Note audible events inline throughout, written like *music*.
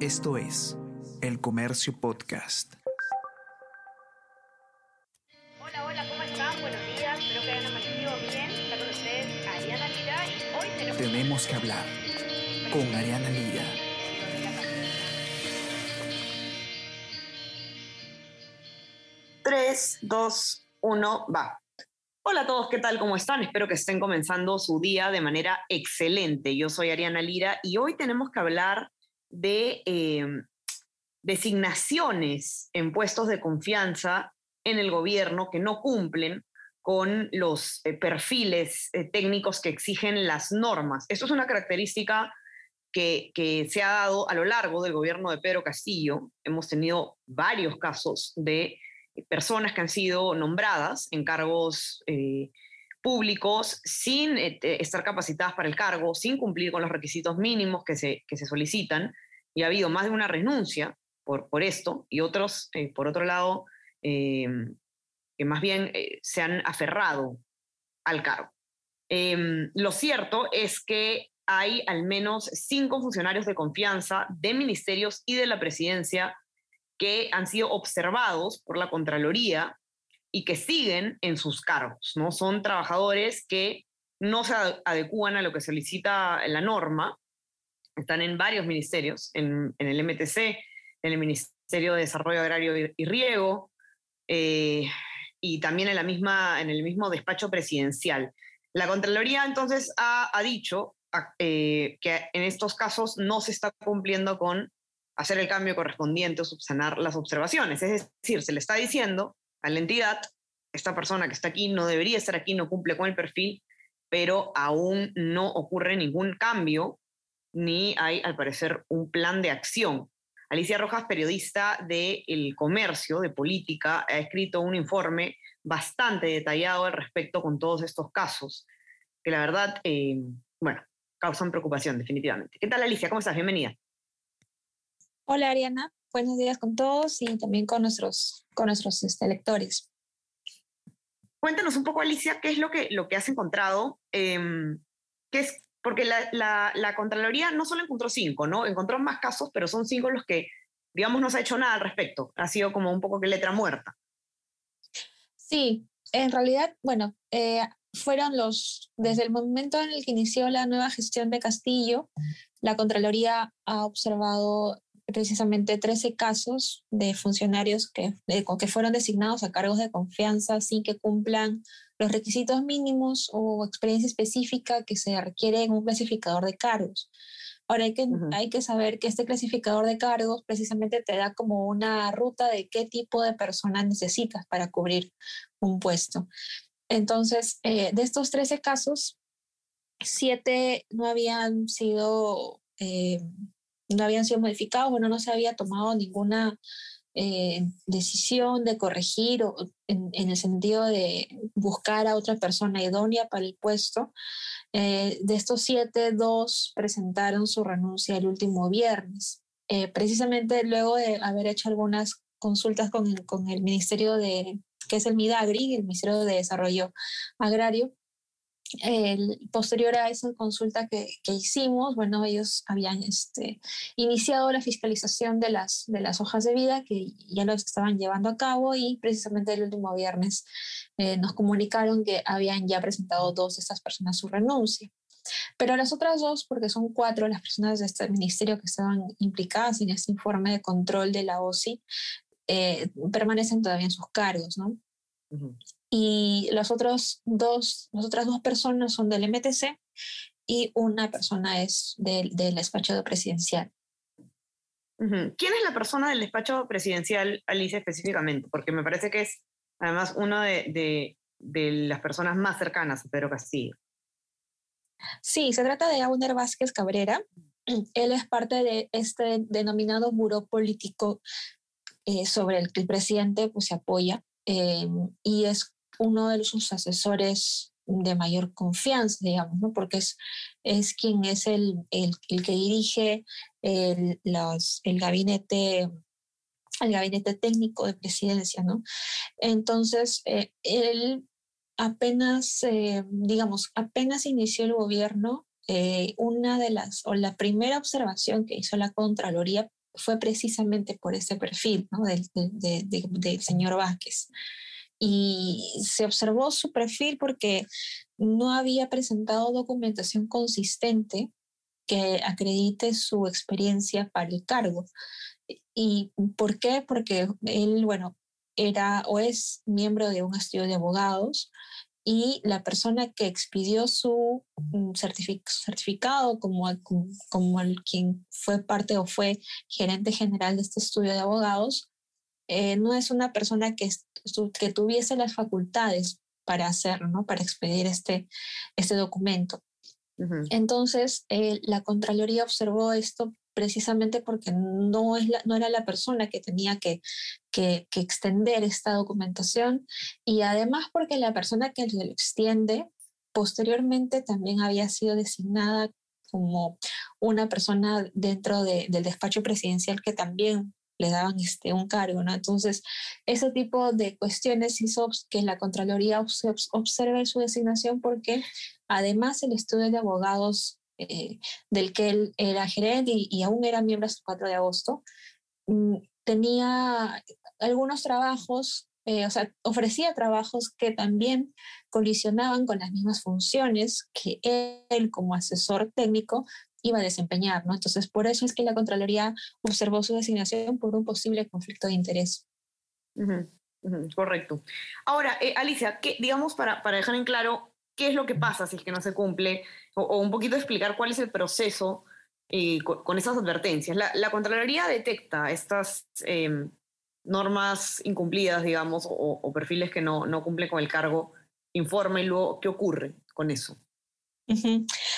Esto es El Comercio Podcast. Hola, hola, ¿cómo están? Buenos días, espero que hayan amanecido bien. Está con ustedes Ariana Lira y hoy tenemos... Tenemos que hablar con Ariana Lira. 3, 2, 1, va. Hola a todos, ¿qué tal? ¿Cómo están? Espero que estén comenzando su día de manera excelente. Yo soy Ariana Lira y hoy tenemos que hablar de eh, designaciones en puestos de confianza en el gobierno que no cumplen con los eh, perfiles eh, técnicos que exigen las normas. Esto es una característica que, que, se ha dado a lo largo del gobierno de Pedro Castillo. Hemos tenido varios casos de personas que han sido nombradas en cargos eh, públicos sin eh, estar capacitadas para el cargo, sin cumplir con los requisitos mínimos que se, que se solicitan, y ha habido más de una renuncia por, por esto, y otros, eh, por otro lado, eh, que más bien eh, se han aferrado al cargo. Em, lo cierto es que hay al menos cinco funcionarios de confianza de ministerios y de la presidencia que han sido observados por la Contraloría y que siguen en sus cargos, ¿no? Son trabajadores que no se adecúan a lo que solicita la norma, están en varios ministerios, en, el MTC, en el Ministerio de Desarrollo Agrario y, Riego, eh, y también en, la misma, en el mismo despacho presidencial. La Contraloría entonces ha, ha dicho eh, que en estos casos no se está cumpliendo con hacer el cambio correspondiente o subsanar las observaciones. Es decir, se le está diciendo a la entidad, esta persona que está aquí no debería estar aquí, no cumple con el perfil, pero aún no ocurre ningún cambio ni hay, al parecer, un plan de acción. Alicia Rojas, periodista de El Comercio, de Política, ha escrito un informe bastante detallado al respecto con todos estos casos, que la verdad, eh, bueno, causan preocupación definitivamente. ¿Qué tal, Alicia? ¿Cómo estás? Bienvenida. Hola Ariana, buenos días con todos y también con nuestros, con nuestros este, lectores. Cuéntanos un poco, Alicia, qué es lo que, lo que has encontrado, eh, qué es, porque la, la, la, Contraloría no solo encontró cinco, ¿no? Encontró más casos, pero son cinco los que, digamos, no se ha hecho nada al respecto. Ha sido como un poco que letra muerta. Sí, en realidad, bueno, eh, fueron los, desde el momento en el que inició la nueva gestión de Castillo, la Contraloría ha observado precisamente 13 casos de funcionarios que, de, que fueron designados a cargos de confianza sin que cumplan los requisitos mínimos o experiencia específica que se requiere en un clasificador de cargos. Ahora hay que, uh -huh. hay que saber que este clasificador de cargos precisamente te da como una ruta de qué tipo de personas necesitas para cubrir un puesto. Entonces, eh, de estos 13 casos, siete no habían sido eh, no habían sido modificados, bueno, no se había tomado ninguna eh, decisión de corregir o en, el sentido de buscar a otra persona idónea para el puesto. Eh, de estos siete, dos presentaron su renuncia el último viernes, eh, precisamente luego de haber hecho algunas consultas con con el Ministerio de, que es el MIDAGRI, el Ministerio de Desarrollo Agrario, posterior a esa consulta que, que, hicimos, bueno, ellos habían este, iniciado la fiscalización de las, de las hojas de vida que ya los estaban llevando a cabo y precisamente el último viernes eh, nos comunicaron que habían ya presentado dos de estas personas su renuncia. Pero las otras dos, porque son cuatro las personas de este ministerio que estaban implicadas en este informe de control de la OSI, eh, permanecen todavía en sus cargos, ¿no? Y los otros dos, las otras dos personas son del MTC y una persona es del, del despacho presidencial. ¿Quién es la persona del despacho presidencial, Alicia, específicamente? Porque me parece que es además una de, de, de las personas más cercanas a Pedro Castillo. Sí, se trata de Auner Vázquez Cabrera. *clears throat* Él es parte de este denominado muro político eh, sobre el que el presidente pues, se apoya eh, y es uno de sus asesores de mayor confianza, digamos, ¿no? porque es, es quien es el, el, que dirige el, los, el gabinete el gabinete técnico de presidencia, ¿no? Entonces, eh, él apenas, eh, digamos, apenas inició el gobierno, eh, una de las, o la primera observación que hizo la Contraloría fue precisamente por ese perfil ¿no? del, del señor Vázquez. Y se observó su perfil porque no había presentado documentación consistente que acredite su experiencia para el cargo. ¿Y por qué? Porque él, bueno, era o es miembro de un estudio de abogados y la persona que expidió su mm, certificado como, como el quien fue parte o fue gerente general de este estudio de abogados, eh, no es una persona que, que tuviese las facultades para hacerlo, ¿no? para expedir este, este documento. Entonces, eh, la Contraloría observó esto precisamente porque no, es no era la persona que tenía que, que, extender esta documentación y además porque la persona que lo extiende posteriormente también había sido designada como una persona dentro del despacho presidencial que también le daban este, un cargo, ¿no? Entonces, ese tipo de cuestiones hizo que la Contraloría observe su designación porque además el estudio de abogados eh, del que él era gerente y, aún era miembro hasta el 4 de agosto, mm, tenía algunos trabajos, eh, o sea, ofrecía trabajos que también colisionaban con las mismas funciones que él como asesor técnico iba a desempeñar, ¿no? Entonces, por eso es que la Contraloría observó su designación por un posible conflicto de interés. correcto. Ahora, eh, Alicia, ¿qué, digamos, para, para dejar en claro qué es lo que pasa si es que no se cumple, o, un poquito explicar cuál es el proceso eh, con, esas advertencias. La, Contraloría detecta estas em, normas incumplidas, digamos, o, perfiles que no, no cumplen con el cargo, informa y luego, ¿qué ocurre con eso?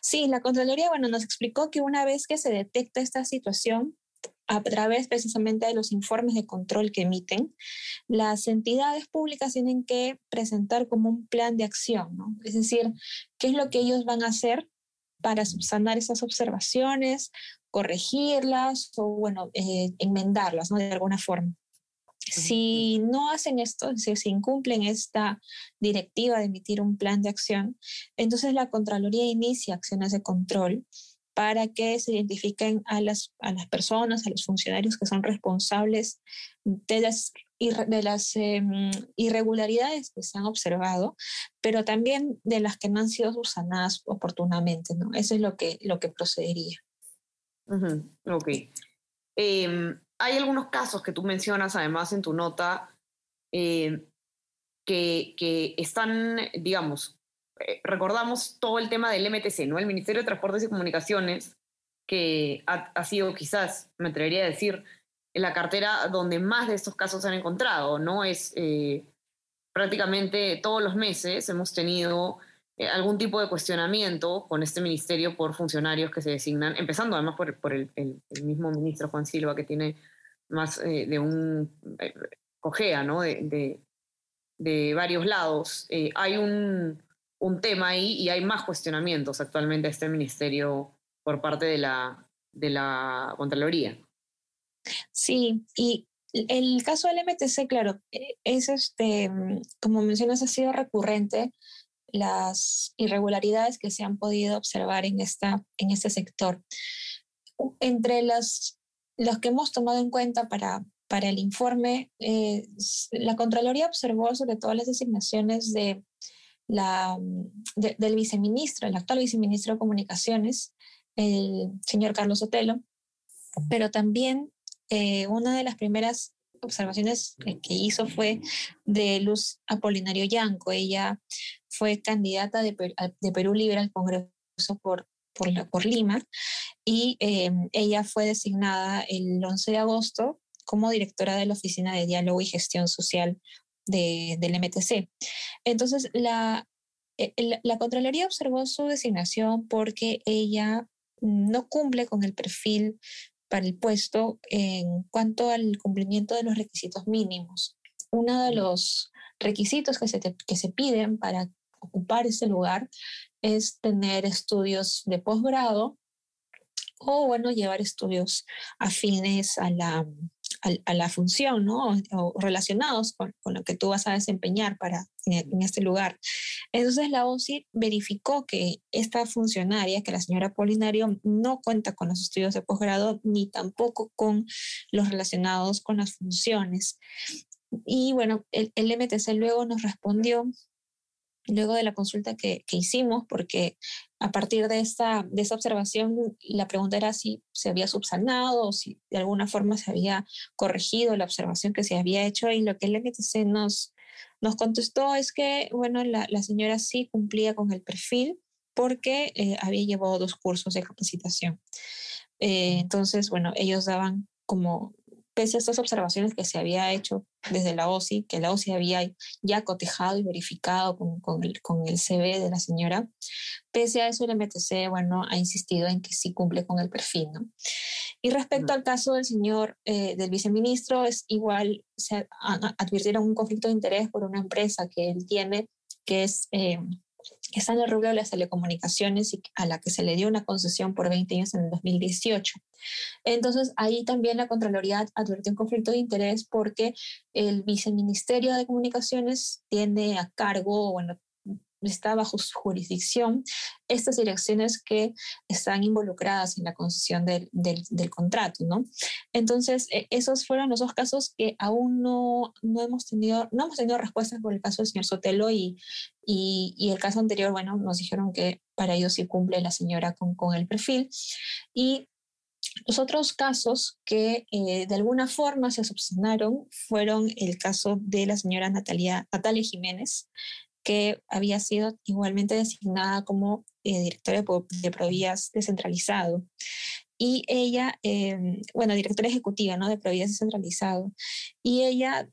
Sí, la Contraloría, bueno, nos explicó que una vez que se detecta esta situación, a través precisamente de los informes de control que emiten, las entidades públicas tienen que presentar como un plan de acción, ¿no? Es decir, qué es lo que ellos van a hacer para subsanar esas observaciones, corregirlas o, bueno, eh, enmendarlas, ¿no? De alguna forma. Si no hacen esto, si, si incumplen esta directiva de emitir un plan de acción, entonces la Contraloría inicia acciones de control para que se identifiquen a las, a las personas, a los funcionarios que son responsables de las, de las em, irregularidades que se han observado, pero también de las que no han sido subsanadas oportunamente. ¿no? Eso es lo que, lo que procedería. Ok. Em, hay algunos casos que tú mencionas además en tu nota em, que, que están, digamos, eh, recordamos todo el tema del MTC, ¿no? El Ministerio de Transportes y Comunicaciones, que ha, sido quizás, me atrevería a decir, la cartera donde más de estos casos se han encontrado, ¿no? Es eh, prácticamente todos los meses hemos tenido eh, algún tipo de cuestionamiento con este ministerio por funcionarios que se designan, empezando además por, el, mismo ministro Juan Silva, que tiene más de un cojea, ¿no? De, de varios lados. hay un, un tema ahí y hay más cuestionamientos actualmente a este ministerio por parte de la, de la Contraloría. Sí, y el caso del MTC, claro, e, es este, como mencionas, ha sido recurrente las irregularidades que se han podido observar en, esta, en este sector. Entre las, los que hemos tomado en cuenta para, para el informe, eh, la Contraloría observó sobre todo las designaciones de la, del viceministro, el actual viceministro de Comunicaciones, el señor Carlos Sotelo, pero también eh, una de las primeras observaciones que hizo fue de Luz Apolinario Yanco. Ella fue candidata de, de Perú Libre al Congreso por, por, la, por Lima y eh, ella fue designada el 11 de agosto como directora de la Oficina de Diálogo y Gestión Social del MTC. Entonces, la, eh, la Contraloría observó su designación porque ella no cumple con el perfil para el puesto en cuanto al cumplimiento de los requisitos mínimos. Uno de los requisitos que se, que se piden para ocupar ese lugar es tener estudios de posgrado o, bueno, llevar estudios afines a la, a, la función, ¿no? O, relacionados con, con, lo que tú vas a desempeñar para, en, este lugar. Entonces la OSI verificó que esta funcionaria, que la señora Polinario, no cuenta con los estudios de posgrado ni tampoco con los relacionados con las funciones. Y bueno, el, el MTC luego nos respondió luego de la consulta que, que, hicimos, porque a partir de esta, de esa observación la pregunta era si se había subsanado o si de alguna forma se había corregido la observación que se había hecho y lo que el MTC nos, nos contestó es que, bueno, la, la señora sí cumplía con el perfil porque eh, había llevado dos cursos de capacitación. Eh, entonces, bueno, ellos daban como pese a estas observaciones que se había hecho desde la OSI, que la OSI había ya cotejado y verificado con, con, el, con el CV de la señora, pese a eso el MTC, bueno, ha insistido en que sí cumple con el perfil, ¿no? Y respecto al caso del señor, eh, del viceministro, es igual, se advirtieron un conflicto de interés por una empresa que él tiene, que es... Eh, está en el rubro de las telecomunicaciones y a la que se le dio una concesión por 20 años en el 2018. Entonces, ahí también la Contraloría advirtió un conflicto de interés porque el Viceministerio de Comunicaciones tiene a cargo, bueno, está bajo su jurisdicción estas direcciones que están involucradas en la concesión del, del, contrato, ¿no? Entonces, e, esos fueron los dos casos que aún no, no, hemos tenido, no hemos tenido respuestas por el caso del señor Sotelo y, y, el caso anterior, bueno, nos dijeron que para ellos sí cumple la señora con, con el perfil. Y los otros casos que eh, de alguna forma se subsanaron fueron el caso de la señora Natalia, Natalia Jiménez, que había sido igualmente designada como eh, directora de, Provías descentralizado. Y ella, em, bueno, directora ejecutiva ¿no? de Provías descentralizado. Y ella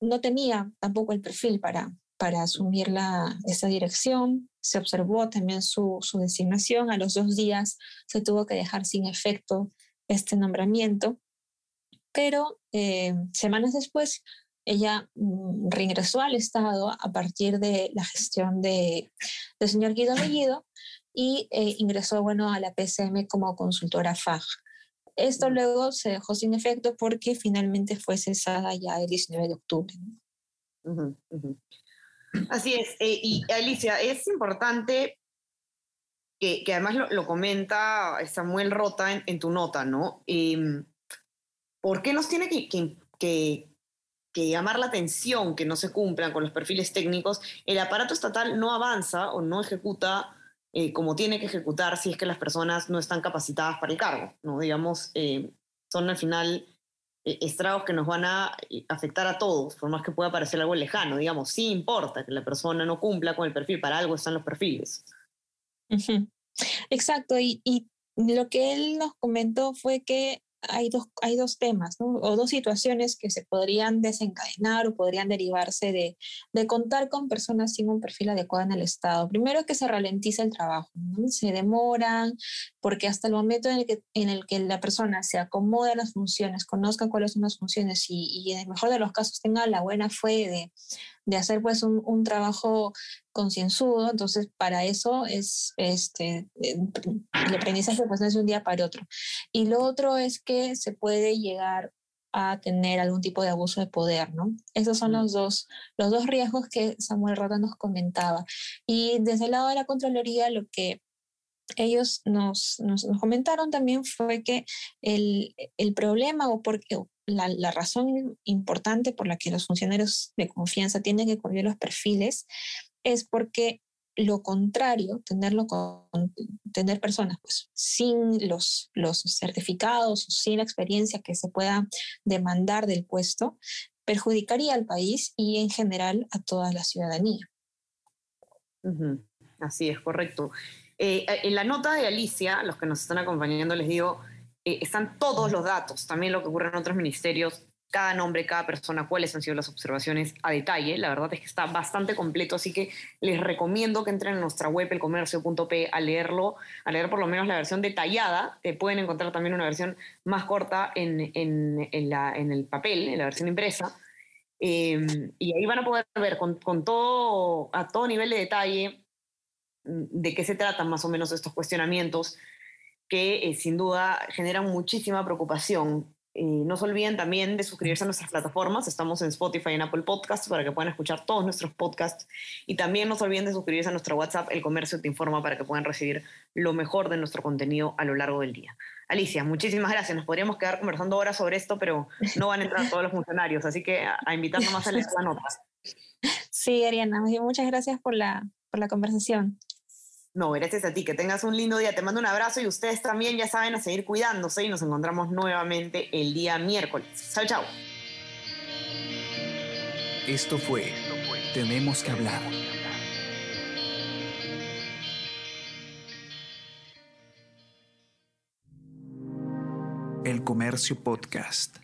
no tenía tampoco el perfil para, para asumir la, esa dirección. Se observó también su, su designación. A los dos días se tuvo que dejar sin efecto este nombramiento. Pero eh, semanas después ella mm, reingresó al Estado a partir de la gestión de, del señor Guido Bellido y eh, ingresó bueno, a la PCM como consultora FAG. Esto luego se dejó sin efecto porque finalmente fue cesada ya el 19 de octubre. Así es. Eh, y Alicia, es importante que, que además lo, lo, comenta Samuel Rota en, en tu nota, ¿no? Em, ¿Por qué nos tiene que, que, que llamar la atención que no se cumplan con los perfiles técnicos, el aparato estatal no avanza o no ejecuta eh, como tiene que ejecutar si es que las personas no están capacitadas para el cargo. ¿no? Digamos, eh, son al final eh, estragos que nos van a afectar a todos, por más que pueda parecer algo lejano. Digamos, sí importa que la persona no cumpla con el perfil, para algo están los perfiles. Exacto, y, y lo que él nos comentó fue que hay dos, hay dos temas o dos situaciones que se podrían desencadenar o podrían derivarse de, de, contar con personas sin un perfil adecuado en el Estado. Primero que se ralentiza el trabajo, se demoran porque hasta el momento en el, que, en el que la persona se acomoda a las funciones, conozca cuáles son las funciones y, y en el mejor de los casos tenga la buena fe de, de hacer pues un, un trabajo concienzudo, entonces para eso es este, el aprendizaje pues no es de un día para otro. Y lo otro es que se puede llegar a tener algún tipo de abuso de poder, ¿no? Esos son los dos, los dos riesgos que Samuel Rota nos comentaba. Y desde el lado de la Contraloría, lo que ellos nos, nos, nos comentaron también fue que el, el problema o porque la, razón importante por la que los funcionarios de confianza tienen que cubrir los perfiles es porque lo contrario, tenerlo tener personas pues, sin los, los certificados, sin la experiencia que se pueda demandar del puesto, perjudicaría al país y en general a toda la ciudadanía. Así es, correcto. Eh, en la nota de Alicia, los que nos están acompañando, les digo, eh, están todos los datos, también lo que ocurre en otros ministerios, cada nombre, cada persona, cuáles han sido las observaciones a detalle. La verdad es que está bastante completo, así que les recomiendo que entren a nuestra web, elcomercio.p, a leerlo, a leer por lo menos la versión detallada. Eh, pueden encontrar también una versión más corta en, en, en, la, en el papel, en la versión impresa. Eh, y ahí van a poder ver con, con, todo, a todo nivel de detalle mm, de qué se tratan más o menos estos cuestionamientos que eh, sin duda generan muchísima preocupación no se olviden también de suscribirse a nuestras plataformas. Estamos en Spotify y en Apple Podcasts para que puedan escuchar todos nuestros podcasts. Y también no se olviden de suscribirse a nuestro WhatsApp, El Comercio Te Informa, para que puedan recibir lo mejor de nuestro contenido a lo largo del día. Alicia, muchísimas gracias. Nos podríamos quedar conversando horas sobre esto, pero no van a entrar todos los funcionarios, así que a, invitar nomás a leer la nota. Sí, Ariana, muchas gracias por la, por la conversación. No, gracias a ti, que tengas un lindo día. Te mando un abrazo y ustedes también ya saben a seguir cuidándose y nos encontramos nuevamente el día miércoles. Chao, chao. Esto fue Tenemos que hablar. El Comercio Podcast.